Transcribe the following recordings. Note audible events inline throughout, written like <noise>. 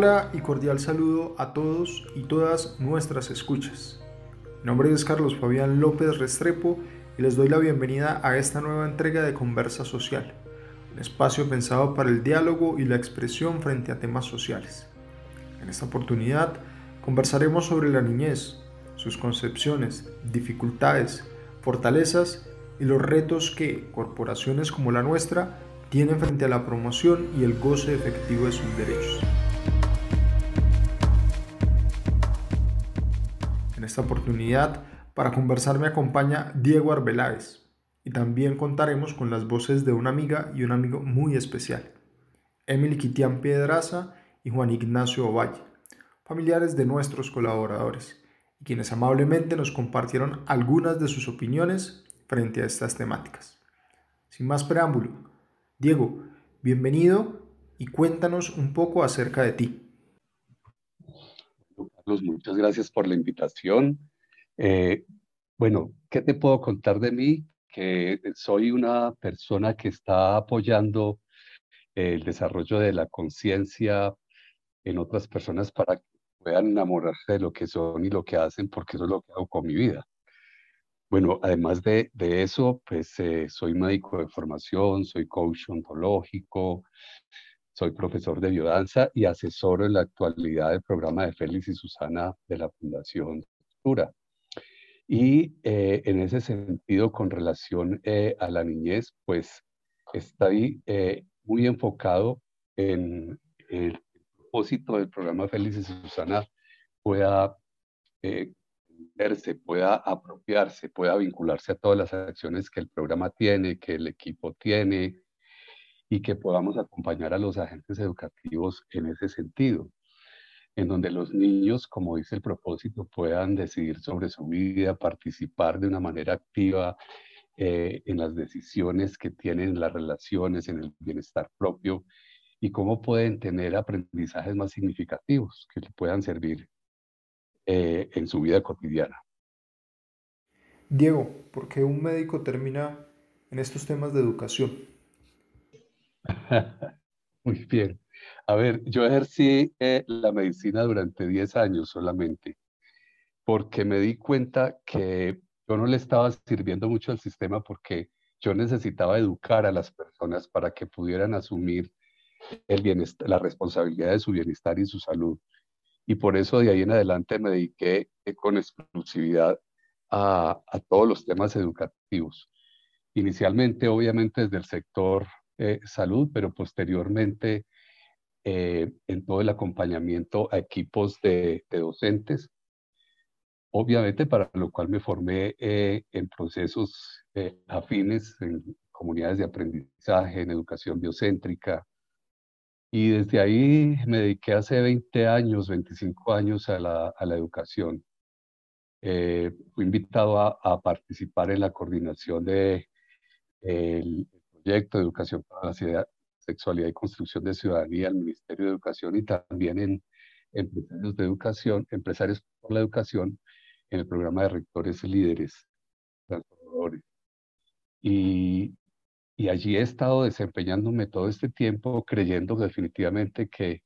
Hola y cordial saludo a todos y todas nuestras escuchas. Mi nombre es Carlos Fabián López Restrepo y les doy la bienvenida a esta nueva entrega de Conversa Social, un espacio pensado para el diálogo y la expresión frente a temas sociales. En esta oportunidad conversaremos sobre la niñez, sus concepciones, dificultades, fortalezas y los retos que corporaciones como la nuestra tienen frente a la promoción y el goce efectivo de sus derechos. En esta oportunidad, para conversar me acompaña Diego Arbeláez y también contaremos con las voces de una amiga y un amigo muy especial, Emily Quitián Piedraza y Juan Ignacio Ovalle, familiares de nuestros colaboradores, y quienes amablemente nos compartieron algunas de sus opiniones frente a estas temáticas. Sin más preámbulo, Diego, bienvenido y cuéntanos un poco acerca de ti. Carlos, muchas gracias por la invitación. Eh, bueno, ¿qué te puedo contar de mí? Que soy una persona que está apoyando el desarrollo de la conciencia en otras personas para que puedan enamorarse de lo que son y lo que hacen, porque eso es lo que hago con mi vida. Bueno, además de, eso, pues eh, soy médico de formación, soy coach ontológico, soy profesor de biodanza y asesoro en la actualidad del programa de Félix y Susana de la Fundación Cultura. Y eh, en ese sentido, con relación eh, a la niñez, pues estoy muy enfocado en el propósito del programa Félix y Susana pueda se pueda apropiarse, pueda vincularse a todas las acciones que el programa tiene, que el equipo tiene y que podamos acompañar a los agentes educativos en ese sentido, en donde los niños, como dice el propósito, puedan decidir sobre su vida, participar de una manera activa eh, en las decisiones que tienen, en las relaciones, en el bienestar propio y cómo pueden tener aprendizajes más significativos que puedan servir eh, en su vida cotidiana. Diego, ¿por qué un médico termina en estos temas de educación? <laughs> Muy bien. A ver, yo ejercí eh, la medicina durante 10 años solamente, porque me di cuenta que yo no le estaba sirviendo mucho al sistema porque yo necesitaba educar a las personas para que pudieran asumir el bienestar, la responsabilidad de su bienestar y su salud y por eso de ahí en adelante me dediqué eh, con exclusividad a, todos los temas educativos. Inicialmente, obviamente, desde el sector eh, salud, pero posteriormente eh, en todo el acompañamiento a equipos de, docentes, obviamente para lo cual me formé en procesos afines, en comunidades de aprendizaje, en educación biocéntrica, y desde ahí me dediqué hace 20 años, 25 años a la, a la educación. Eh, fui invitado a, a, participar en la coordinación de, proyecto de educación para la sexualidad y construcción de ciudadanía del Ministerio de Educación y también en empresarios de educación, empresarios por la educación, en el programa de rectores y líderes transformadores. Y, y allí he estado desempeñándome todo este tiempo creyendo definitivamente que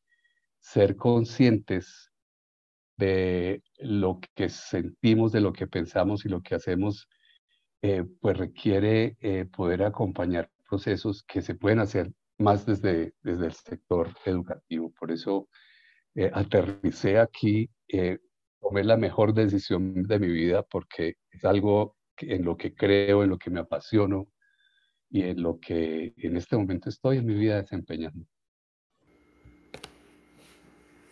ser conscientes de lo que sentimos, de lo que pensamos y lo que hacemos, eh, pues requiere eh, poder acompañar procesos que se pueden hacer más desde, desde el sector educativo. Por eso eh, aterricé aquí, tomé la mejor decisión de mi vida porque es algo en lo que creo, en lo que me apasiono, y en lo que en este momento estoy en mi vida desempeñando.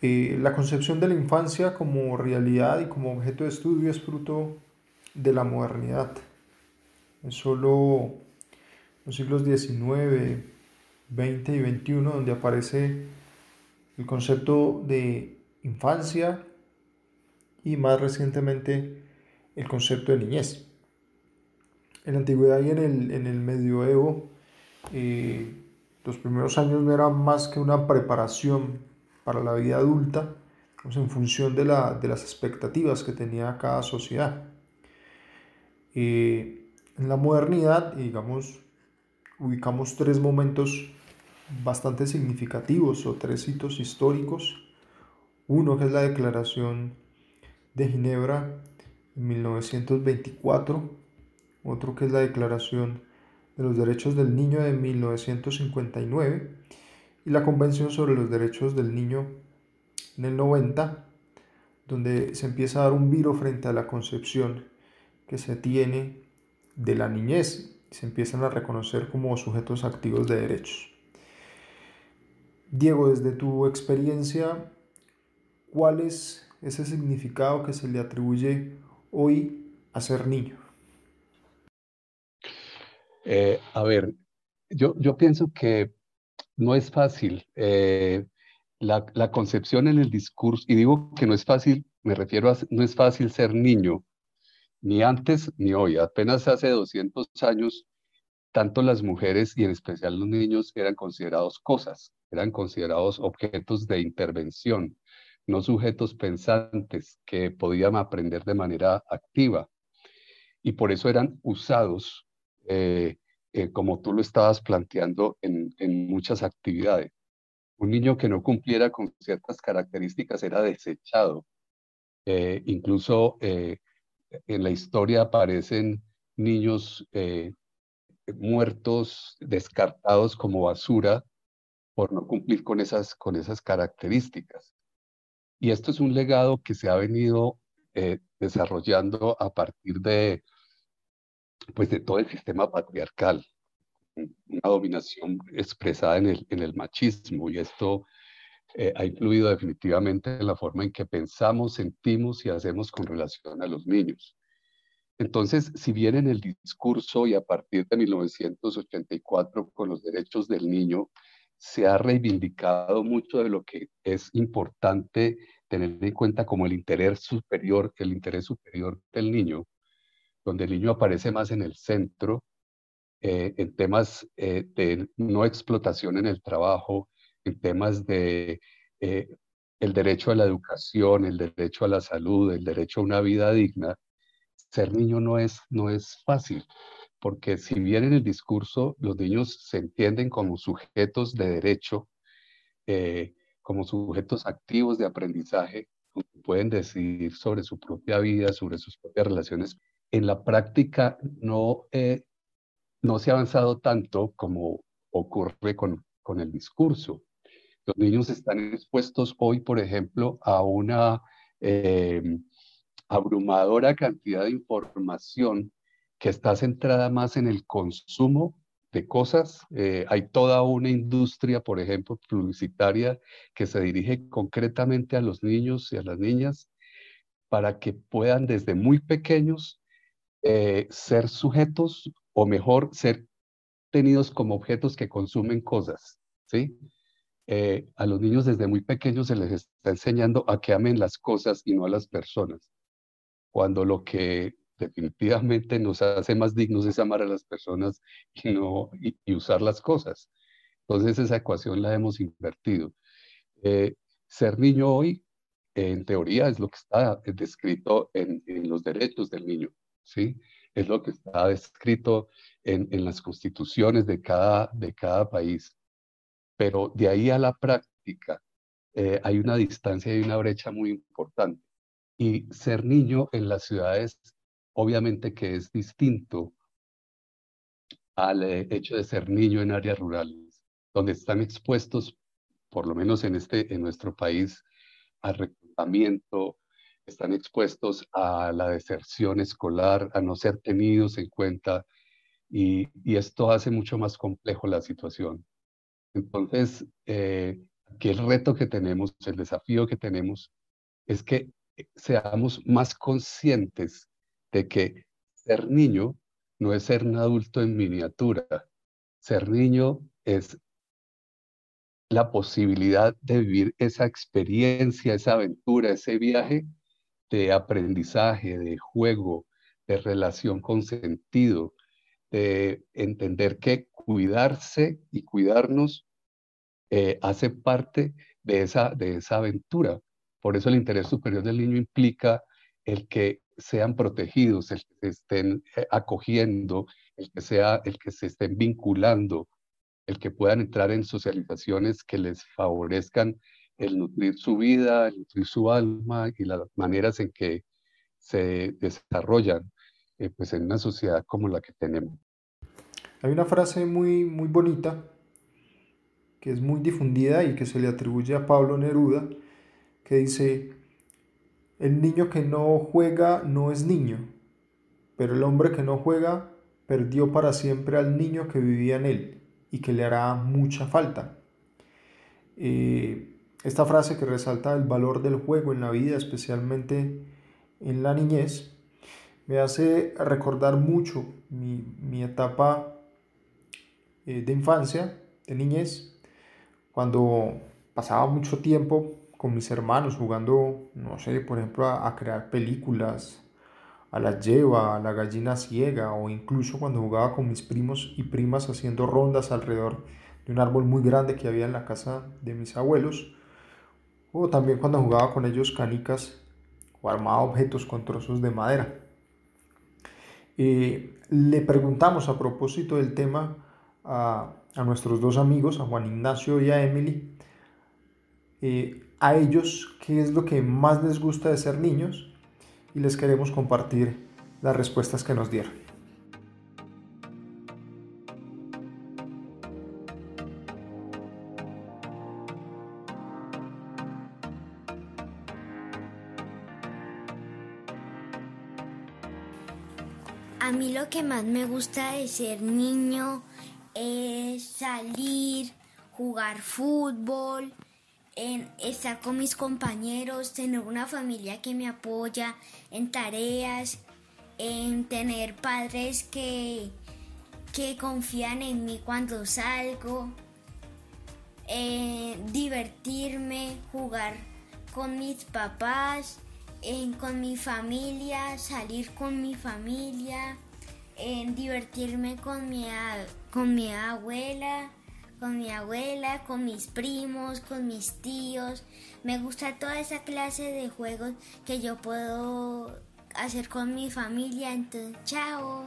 Eh, la concepción de la infancia como realidad y como objeto de estudio es fruto de la modernidad. Es solo los siglos XIX, XX y XXI donde aparece el concepto de infancia y más recientemente el concepto de niñez en la antigüedad y en el, en el medioevo, eh, los primeros años no eran más que una preparación para la vida adulta, en función de, la, de, las expectativas que tenía cada sociedad. Eh, en la modernidad, digamos, ubicamos tres momentos bastante significativos o tres hitos históricos. Uno que es la Declaración de Ginebra en 1924, otro que es la Declaración de los Derechos del Niño de 1959 y la Convención sobre los Derechos del Niño en el 90, donde se empieza a dar un viro frente a la concepción que se tiene de la niñez se empiezan a reconocer como sujetos activos de derechos. Diego, desde tu experiencia, ¿cuál es ese significado que se le atribuye hoy a ser niño? Eh, a ver, yo, pienso que no es fácil. Eh, la, la, concepción en el discurso, y digo que no es fácil, me refiero a no es fácil ser niño, ni antes ni hoy. Apenas hace 200 años, tanto las mujeres y en especial los niños eran considerados cosas, eran considerados objetos de intervención, no sujetos pensantes que podían aprender de manera activa. Y por eso eran usados, eh, eh, como tú lo estabas planteando, en, muchas actividades. Un niño que no cumpliera con ciertas características era desechado. Eh, incluso en la historia aparecen niños muertos, descartados como basura por no cumplir con esas, con esas características. Y esto es un legado que se ha venido eh, desarrollando a partir de, pues, de todo el sistema patriarcal, una dominación expresada en el, en el machismo, y esto eh, ha influido definitivamente en la forma en que pensamos, sentimos y hacemos con relación a los niños. Entonces, si bien en el discurso y a partir de 1984 con los derechos del niño se ha reivindicado mucho de lo que es importante tener en cuenta como el interés superior, el interés superior del niño, donde el niño aparece más en el centro, eh, en temas eh, de no explotación en el trabajo, en temas de eh, el derecho a la educación, el derecho a la salud, el derecho a una vida digna, ser niño no es, no es fácil, porque si bien en el discurso los niños se entienden como sujetos de derecho, eh, como sujetos activos de aprendizaje, pueden decidir sobre su propia vida, sobre sus propias relaciones, en la práctica no, eh, no se ha avanzado tanto como ocurre con, con el discurso. Los niños están expuestos hoy, por ejemplo, a una eh, abrumadora cantidad de información que está centrada más en el consumo de cosas. Eh, hay toda una industria, por ejemplo, publicitaria que se dirige concretamente a los niños y a las niñas para que puedan desde muy pequeños eh, ser sujetos o mejor ser tenidos como objetos que consumen cosas, ¿sí? Eh, a los niños desde muy pequeños se les está enseñando a que amen las cosas y no a las personas cuando lo que definitivamente nos hace más dignos es amar a las personas y, no, y, usar las cosas. Entonces esa ecuación la hemos invertido. Eh, ser niño hoy, en teoría, es lo que está descrito en, en, los derechos del niño, ¿sí? Es lo que está descrito en, en las constituciones de cada, de cada país. Pero de ahí a la práctica eh, hay una distancia y una brecha muy importante. Y ser niño en las ciudades, obviamente que es distinto al eh, hecho de ser niño en áreas rurales, donde están expuestos, por lo menos en, este, en nuestro país, al reclutamiento, están expuestos a la deserción escolar, a no ser tenidos en cuenta, y esto hace mucho más complejo la situación. Entonces, eh, aquí el reto que tenemos, el desafío que tenemos, es que seamos más conscientes de que ser niño no es ser un adulto en miniatura. Ser niño es la posibilidad de vivir esa experiencia, esa aventura, ese viaje de aprendizaje, de juego, de relación con sentido, de entender que cuidarse y cuidarnos eh, hace parte de esa, de esa aventura. Por eso el interés superior del niño implica el que sean protegidos, el que estén eh, acogiendo, el que, sea, el que se estén vinculando, el que puedan entrar en socializaciones que les favorezcan el nutrir su vida, el nutrir su alma y las maneras en que se desarrollan eh, pues en una sociedad como la que tenemos. Hay una frase muy, muy bonita que es muy difundida y que se le atribuye a Pablo Neruda, que dice, el niño que no juega no es niño, pero el hombre que no juega perdió para siempre al niño que vivía en él y que le hará mucha falta. Eh, esta frase que resalta el valor del juego en la vida, especialmente en la niñez, me hace recordar mucho mi, etapa eh, de infancia, de niñez, cuando pasaba mucho tiempo con mis hermanos jugando, no sé, por ejemplo, a, crear películas, a la lleva, a la gallina ciega, o incluso cuando jugaba con mis primos y primas haciendo rondas alrededor de un árbol muy grande que había en la casa de mis abuelos, o también cuando jugaba con ellos canicas o armaba objetos con trozos de madera. Eh, le preguntamos a propósito del tema a, nuestros dos amigos, a Juan Ignacio y a Emily, eh, a ellos qué es lo que más les gusta de ser niños y les queremos compartir las respuestas que nos dieron. A mí lo que más me gusta de ser niño es salir, jugar fútbol, estar con mis compañeros, tener una familia que me apoya en tareas, en tener padres que, que confían en mí cuando salgo, divertirme, jugar con mis papás en, con mi familia, salir con mi familia, en divertirme con mi, con mi abuela, con mi abuela, con mis primos, con mis tíos. Me gusta toda esa clase de juegos que yo puedo hacer con mi familia. Entonces, chao.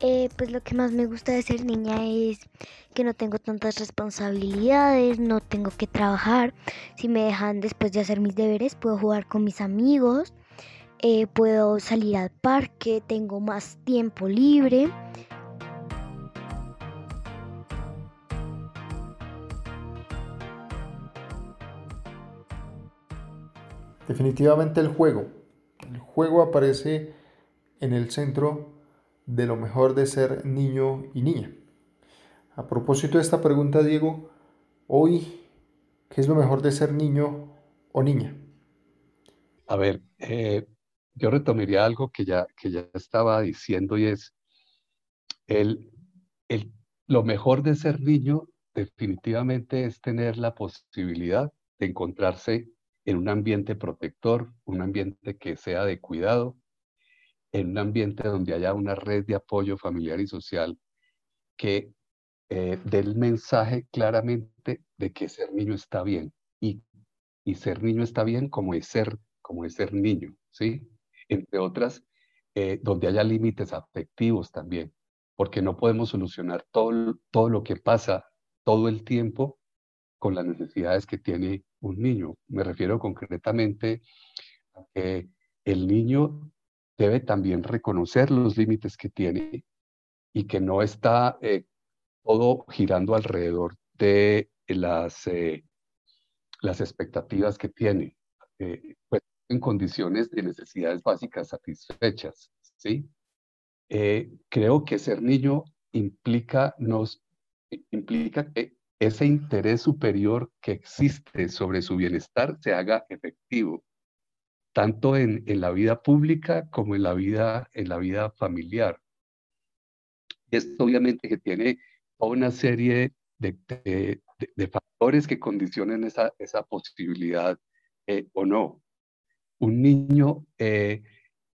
Eh, pues lo que más me gusta de ser niña es que no tengo tantas responsabilidades, no tengo que trabajar. Si me dejan después de hacer mis deberes, puedo jugar con mis amigos, eh, puedo salir al parque, tengo más tiempo libre. Definitivamente el juego. El juego aparece en el centro de lo mejor de ser niño y niña. A propósito de esta pregunta, Diego, hoy, ¿qué es lo mejor de ser niño o niña? A ver, eh, yo retomaría algo que ya, que ya estaba diciendo y es el, el, lo mejor de ser niño definitivamente es tener la posibilidad de encontrarse en un ambiente protector, un ambiente que sea de cuidado, en un ambiente donde haya una red de apoyo familiar y social que eh, dé el mensaje claramente de que ser niño está bien y, y ser niño está bien como es ser, como es ser niño, ¿sí? Entre otras, eh, donde haya límites afectivos también, porque no podemos solucionar todo, todo lo que pasa todo el tiempo con las necesidades que tiene un niño. Me refiero concretamente a que el niño debe también reconocer los límites que tiene y que no está eh, todo girando alrededor de las, eh, las expectativas que tiene, eh, pues, en condiciones de necesidades básicas satisfechas. ¿sí? creo que ser niño implica, nos, implica que ese interés superior que existe sobre su bienestar se haga efectivo tanto en, la vida pública como en la vida, en la vida familiar. Esto obviamente que tiene toda una serie de, factores que condicionan esa, esa posibilidad eh, o no. Un niño eh,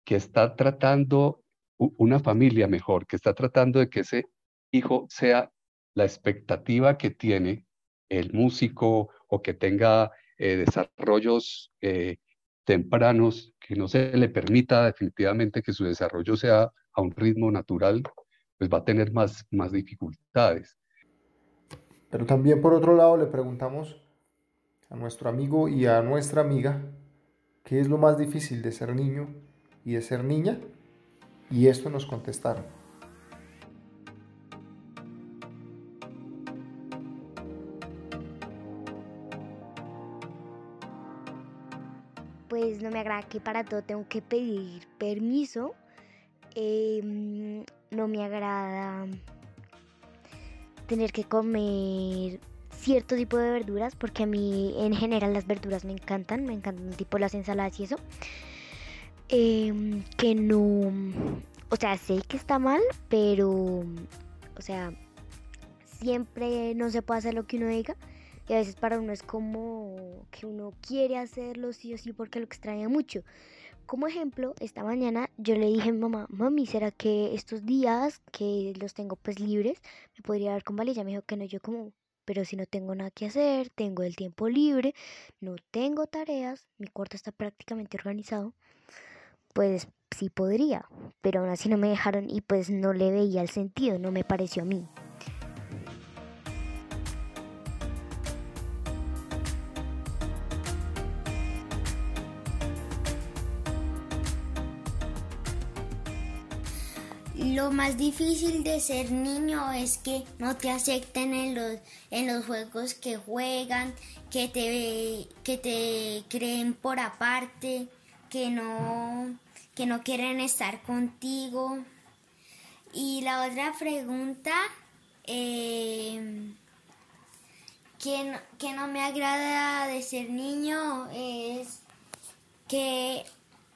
que está tratando, una familia mejor, que está tratando de que ese hijo sea la expectativa que tiene el músico o que tenga eh, desarrollos tempranos, que no se le permita definitivamente que su desarrollo sea a un ritmo natural, pues va a tener más, más dificultades. Pero también por otro lado le preguntamos a nuestro amigo y a nuestra amiga qué es lo más difícil de ser niño y de ser niña y esto nos contestaron. Pues no me agrada que para todo tengo que pedir permiso. Em, no me agrada tener que comer cierto tipo de verduras porque a mí en general las verduras me encantan, me encantan tipo las ensaladas y eso. Em, que no, o sea, sé que está mal, pero, o sea, siempre no se puede hacer lo que uno diga. Y a veces para uno es como que uno quiere hacerlo sí o sí porque lo extraña mucho. Como ejemplo, esta mañana yo le dije a mi mamá, mami, ¿será que estos días que los tengo pues libres me podría dar con vale? Me dijo que no, yo como, pero si no tengo nada que hacer, tengo el tiempo libre, no tengo tareas, mi cuarto está prácticamente organizado pues sí podría, pero aún así no me dejaron y pues no le veía el sentido, no me pareció a mí. Lo más difícil de ser niño es que no te acepten en los, en los juegos que juegan, que te, que te creen por aparte, que no, que no quieren estar contigo. Y la otra pregunta eh, que, que no me agrada de ser niño es que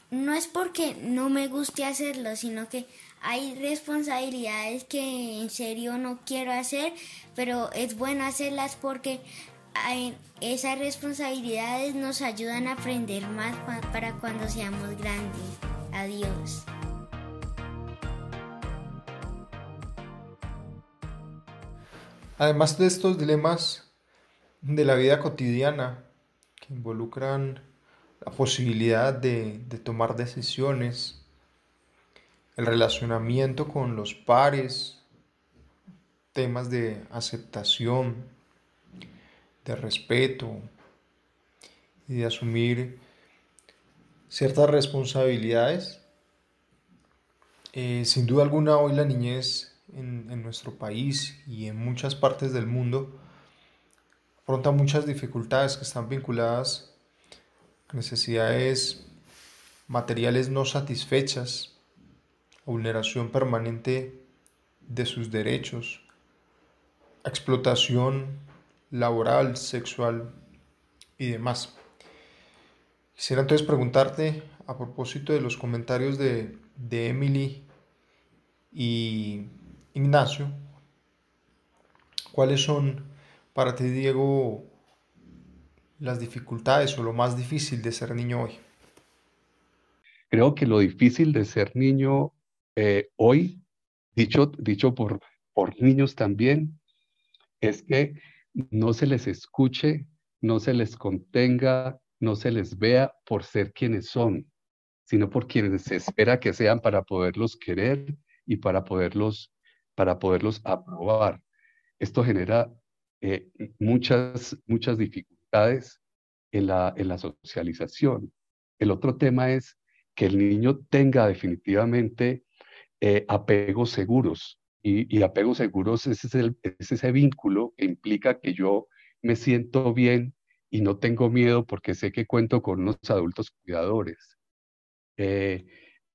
no es porque no me guste hacerlo, sino que hay responsabilidades que en serio no quiero hacer, pero es bueno hacerlas porque esas responsabilidades nos ayudan a aprender más para cuando seamos grandes. Adiós. Además de estos dilemas de la vida cotidiana que involucran la posibilidad de, tomar decisiones, el relacionamiento con los pares, temas de aceptación, de respeto y de asumir ciertas responsabilidades. Eh, sin duda alguna hoy la niñez en, en, nuestro país y en muchas partes del mundo afronta muchas dificultades que están vinculadas a necesidades materiales no satisfechas, vulneración permanente de sus derechos, explotación laboral, sexual y demás. Quisiera entonces preguntarte a propósito de los comentarios de, de Emily y Ignacio, ¿cuáles son para ti, Diego, las dificultades o lo más difícil de ser niño hoy? Creo que lo difícil de ser niño eh, hoy, dicho, dicho por, por niños también, es que no se les escuche, no se les contenga, no se les vea por ser quienes son, sino por quienes se espera que sean para poderlos querer y para poderlos, para poderlos aprobar. Esto genera eh, muchas, muchas dificultades en la, en la socialización. El otro tema es que el niño tenga definitivamente eh, apegos seguros, y, apegos seguros es, es ese vínculo que implica que yo me siento bien y no tengo miedo porque sé que cuento con unos adultos cuidadores. Eh,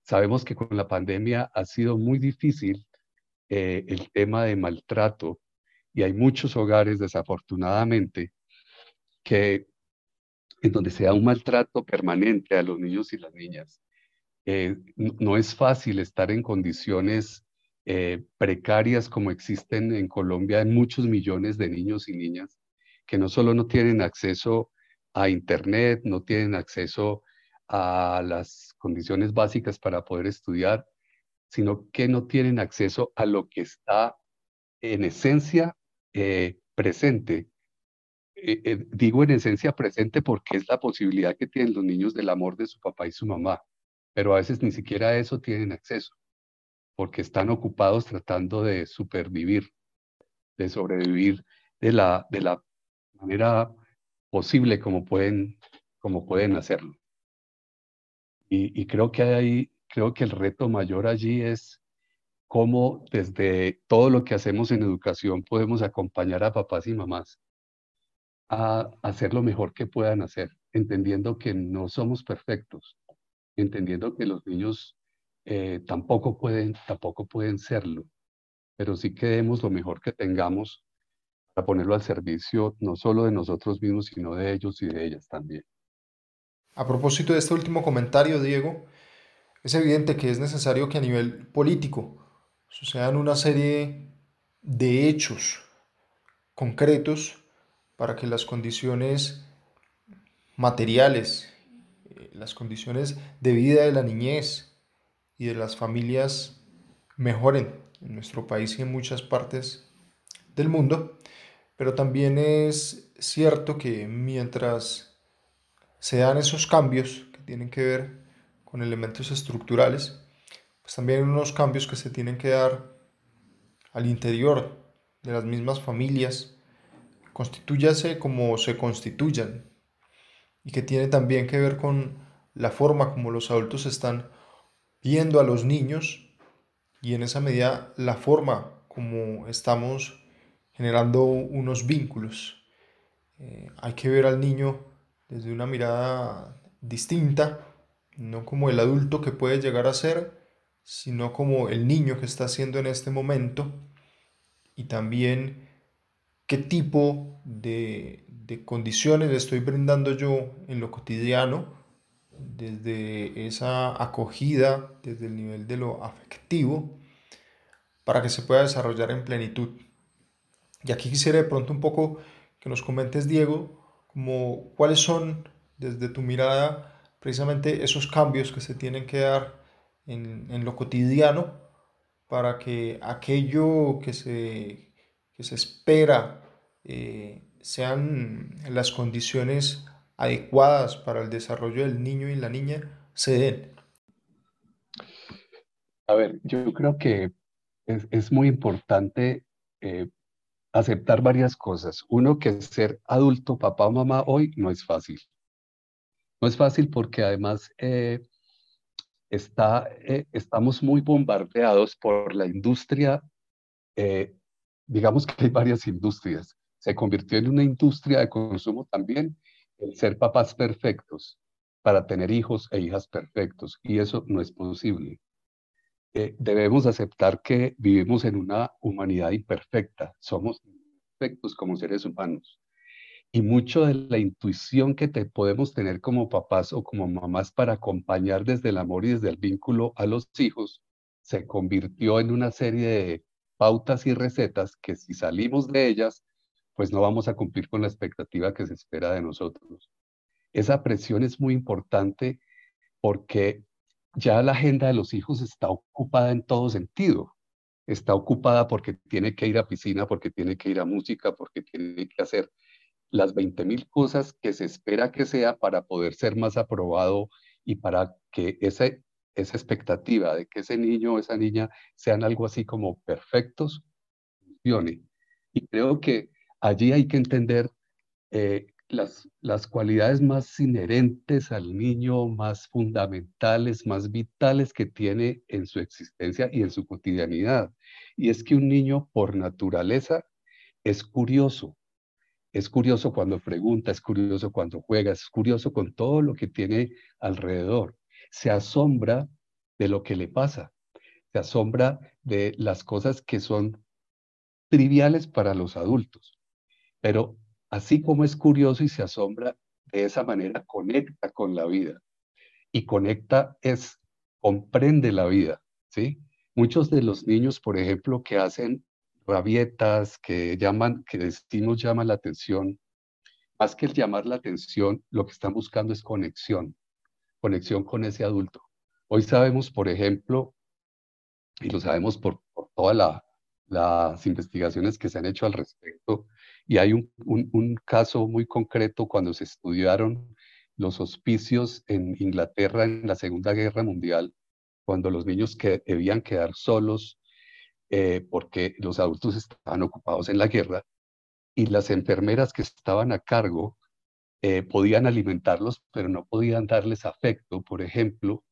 sabemos que con la pandemia ha sido muy difícil eh, el tema de maltrato y hay muchos hogares, desafortunadamente, que en donde se un maltrato permanente a los niños y las niñas. Eh, no es fácil estar en condiciones eh, precarias como existen en Colombia en muchos millones de niños y niñas que no solo no tienen acceso a Internet, no tienen acceso a las condiciones básicas para poder estudiar, sino que no tienen acceso a lo que está en esencia eh, presente. Digo en esencia presente porque es la posibilidad que tienen los niños del amor de su papá y su mamá, pero a veces ni siquiera a eso tienen acceso, porque están ocupados tratando de supervivir, de sobrevivir de la, de la manera posible como pueden, como pueden hacerlo. Y, creo que hay, creo que el reto mayor allí es cómo desde todo lo que hacemos en educación podemos acompañar a papás y mamás a hacer lo mejor que puedan hacer, entendiendo que no somos perfectos, entendiendo que los niños eh, tampoco, pueden, tampoco pueden serlo, pero sí que demos lo mejor que tengamos para ponerlo al servicio no solo de nosotros mismos, sino de ellos y de ellas también. A propósito de este último comentario, Diego, es evidente que es necesario que a nivel político sucedan una serie de hechos concretos para que las condiciones materiales, las condiciones de vida de la niñez y de las familias mejoren en nuestro país y en muchas partes del mundo, pero también es cierto que mientras se dan esos cambios que tienen que ver con elementos estructurales, pues también hay unos cambios que se tienen que dar al interior de las mismas familias, constitúyase como se constituyan y que tiene también que ver con la forma como los adultos están viendo a los niños y en esa medida la forma como estamos generando unos vínculos. Eh, hay que ver al niño desde una mirada distinta, no como el adulto que puede llegar a ser, sino como el niño que está siendo en este momento y también qué tipo de, condiciones le estoy brindando yo en lo cotidiano, desde esa acogida, desde el nivel de lo afectivo, para que se pueda desarrollar en plenitud. Y aquí quisiera de pronto un poco que nos comentes, Diego, como cuáles son, desde tu mirada, precisamente esos cambios que se tienen que dar en, en lo cotidiano para que aquello que se que se espera eh, sean las condiciones adecuadas para el desarrollo del niño y la niña se den? A ver, yo creo que es, muy importante eh, aceptar varias cosas. Uno, que ser adulto, papá o mamá hoy no es fácil. No es fácil porque además eh, está, estamos muy bombardeados por la industria digamos que hay varias industrias. Se convirtió en una industria de consumo también el ser papás perfectos para tener hijos e hijas perfectos y eso no es posible. Eh, debemos aceptar que vivimos en una humanidad imperfecta, somos perfectos como seres humanos y mucho de la intuición que te podemos tener como papás o como mamás para acompañar desde el amor y desde el vínculo a los hijos se convirtió en una serie de pautas y recetas que si salimos de ellas, pues no vamos a cumplir con la expectativa que se espera de nosotros. Esa presión es muy importante porque ya la agenda de los hijos está ocupada en todo sentido. Está ocupada porque tiene que ir a piscina, porque tiene que ir a música, porque tiene que hacer las 20 mil cosas que se espera que sea para poder ser más aprobado y para que ese esa expectativa de que ese niño o esa niña sean algo así como perfectos, funcione. Y creo que allí hay que entender eh, las, las cualidades más inherentes al niño, más fundamentales, más vitales que tiene en su existencia y en su cotidianidad. Y es que un niño por naturaleza es curioso. Es curioso cuando pregunta, es curioso cuando juega, es curioso con todo lo que tiene alrededor se asombra de lo que le pasa, se asombra de las cosas que son triviales para los adultos. Pero así como es curioso y se asombra, de esa manera conecta con la vida. Y conecta es, comprende la vida, ¿sí? Muchos de los niños, por ejemplo, que hacen rabietas, que llaman, que destinos llaman la atención, más que el llamar la atención, lo que están buscando es conexión conexión con ese adulto. Hoy sabemos, por ejemplo, y lo sabemos por, todas las investigaciones que se han hecho al respecto, Y hay un, un, caso muy concreto cuando se estudiaron los hospicios en Inglaterra en la Segunda Guerra Mundial, cuando los niños que debían quedar solos eh, porque los adultos estaban ocupados en la guerra y las enfermeras que estaban a cargo eh, podían alimentarlos, pero no podían darles afecto, por ejemplo,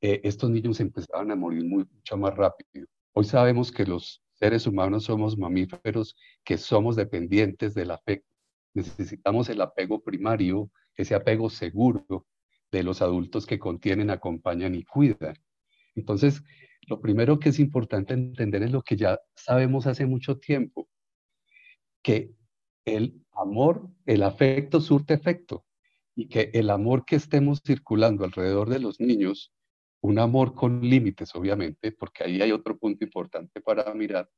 eh, estos niños empezaban a morir mucho más rápido. Hoy sabemos que los seres humanos somos mamíferos que somos dependientes del afecto. Necesitamos el apego primario, ese apego seguro de los adultos que contienen, acompañan y cuidan. Entonces, lo primero que es importante entender es lo que ya sabemos hace mucho tiempo, que el amor, el afecto surte efecto y que el amor que estemos circulando alrededor de los niños un amor con límites, obviamente, porque ahí hay otro punto importante para mirar,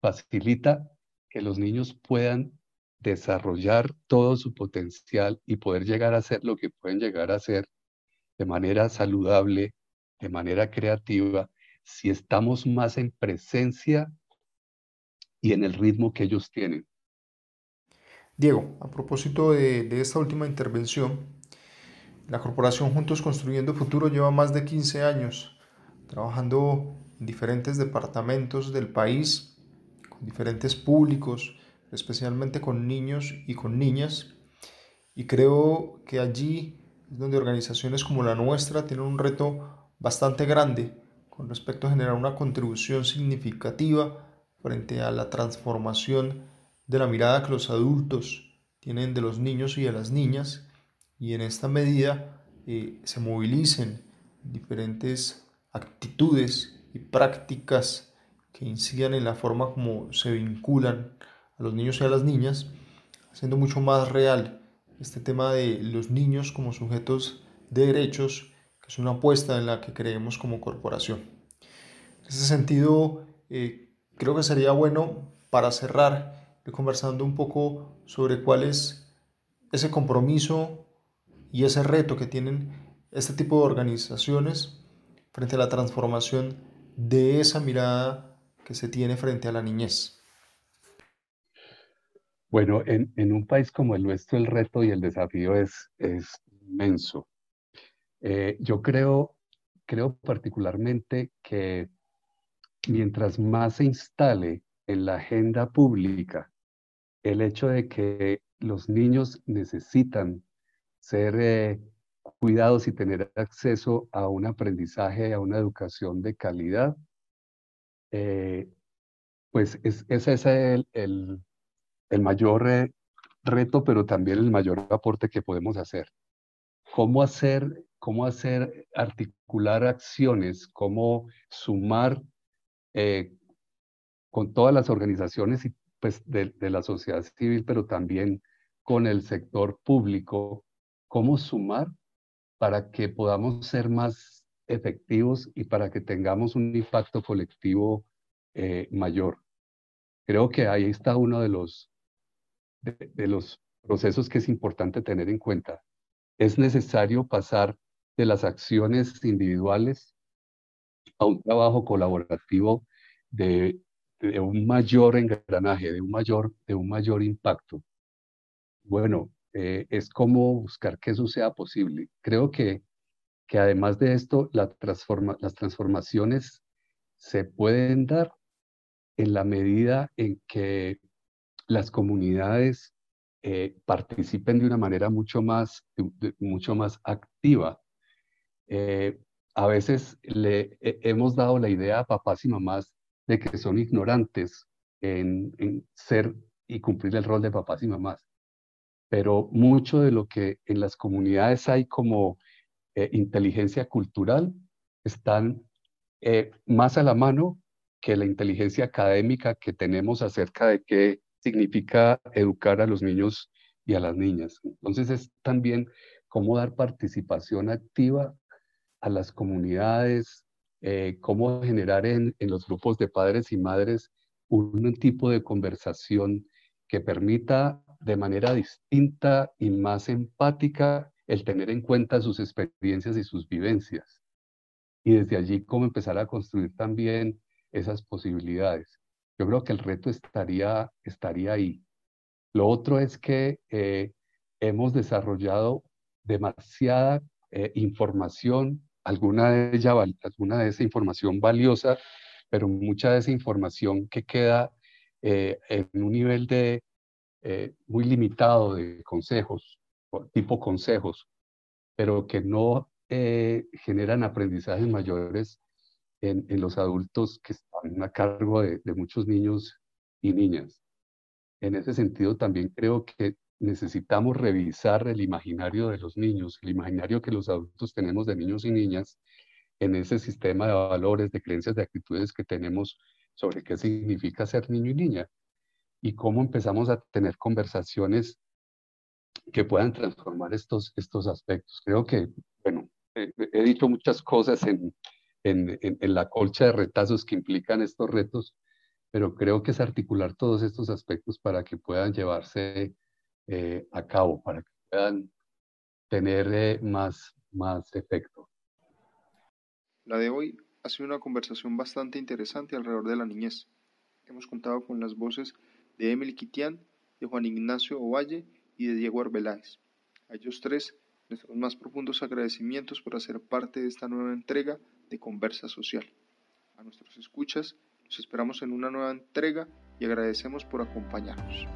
facilita que los niños puedan desarrollar todo su potencial y poder llegar a ser lo que pueden llegar a ser de manera saludable, de manera creativa, si estamos más en presencia y en el ritmo que ellos tienen. Diego, a propósito de, de esta última intervención, la corporación Juntos Construyendo Futuro lleva más de 15 años trabajando en diferentes departamentos del país, con diferentes públicos, especialmente con niños y con niñas. Y creo que allí es donde organizaciones como la nuestra tienen un reto bastante grande con respecto a generar una contribución significativa frente a la transformación de la mirada que los adultos tienen de los niños y de las niñas y en esta medida eh, se movilicen diferentes actitudes y prácticas que incidan en la forma como se vinculan a los niños y a las niñas, haciendo mucho más real este tema de los niños como sujetos de derechos, que es una apuesta en la que creemos como corporación. En ese sentido, eh, creo que sería bueno para cerrar conversando un poco sobre cuál es ese compromiso y ese reto que tienen este tipo de organizaciones frente a la transformación de esa mirada que se tiene frente a la niñez? Bueno, en, en un país como el nuestro el reto y el desafío es, es inmenso. Eh, yo creo, creo particularmente que mientras más se instale en la agenda pública el hecho de que los niños necesitan ser eh, cuidados y tener acceso a un aprendizaje, a una educación de calidad, eh, pues es, ese es el, el, mayor eh, reto, pero también el mayor aporte que podemos hacer. ¿Cómo hacer, cómo hacer articular acciones, cómo sumar con todas las organizaciones y, pues, de, de la sociedad civil, pero también con el sector público cómo sumar para que podamos ser más efectivos y para que tengamos un impacto colectivo eh, mayor. Creo que ahí está uno de los, de, los procesos que es importante tener en cuenta. Es necesario pasar de las acciones individuales a un trabajo colaborativo de, de, un mayor engranaje, de un mayor, de un mayor impacto. Bueno, eh, es cómo buscar que eso sea posible. Creo que, que además de esto, la transforma, las transformaciones se pueden dar en la medida en que las comunidades eh, participen de una manera mucho más, mucho más activa. Eh, a veces le hemos dado la idea a papás y mamás de que son ignorantes en, en ser y cumplir el rol de papás y mamás pero mucho de lo que en las comunidades hay como eh, inteligencia cultural están eh, más a la mano que la inteligencia académica que tenemos acerca de qué significa educar a los niños y a las niñas. Entonces es también cómo dar participación activa a las comunidades, eh, cómo generar en, en los grupos de padres y madres un tipo de conversación que permita de manera distinta y más empática el tener en cuenta sus experiencias y sus vivencias. Y desde allí cómo empezar a construir también esas posibilidades. Yo creo que el reto estaría, estaría ahí. Lo otro es que eh, hemos desarrollado demasiada eh, información, alguna de, ella, alguna de esa información valiosa, pero mucha de esa información que queda eh, en un nivel de muy limitado de consejos, tipo consejos, pero que no generan aprendizajes mayores en, los adultos que están a cargo de muchos niños y niñas. En ese sentido, también creo que necesitamos revisar el imaginario de los niños, el imaginario que los adultos tenemos de niños y niñas en ese sistema de valores, de creencias, de actitudes que tenemos sobre qué significa ser niño y niña y cómo empezamos a tener conversaciones que puedan transformar estos, estos aspectos. Creo que, bueno, he dicho muchas cosas en, en, en, la colcha de retazos que implican estos retos, pero creo que es articular todos estos aspectos para que puedan llevarse eh, a cabo, para que puedan tener eh, más, más efecto. La de hoy ha sido una conversación bastante interesante alrededor de la niñez. Hemos contado con las voces de Emily Kitian, de Juan Ignacio Ovalle y de Diego Arbeláez. A ellos tres, nuestros más profundos agradecimientos por hacer parte de esta nueva entrega de Conversa Social. A nuestros escuchas, nos esperamos en una nueva entrega y agradecemos por acompañarnos.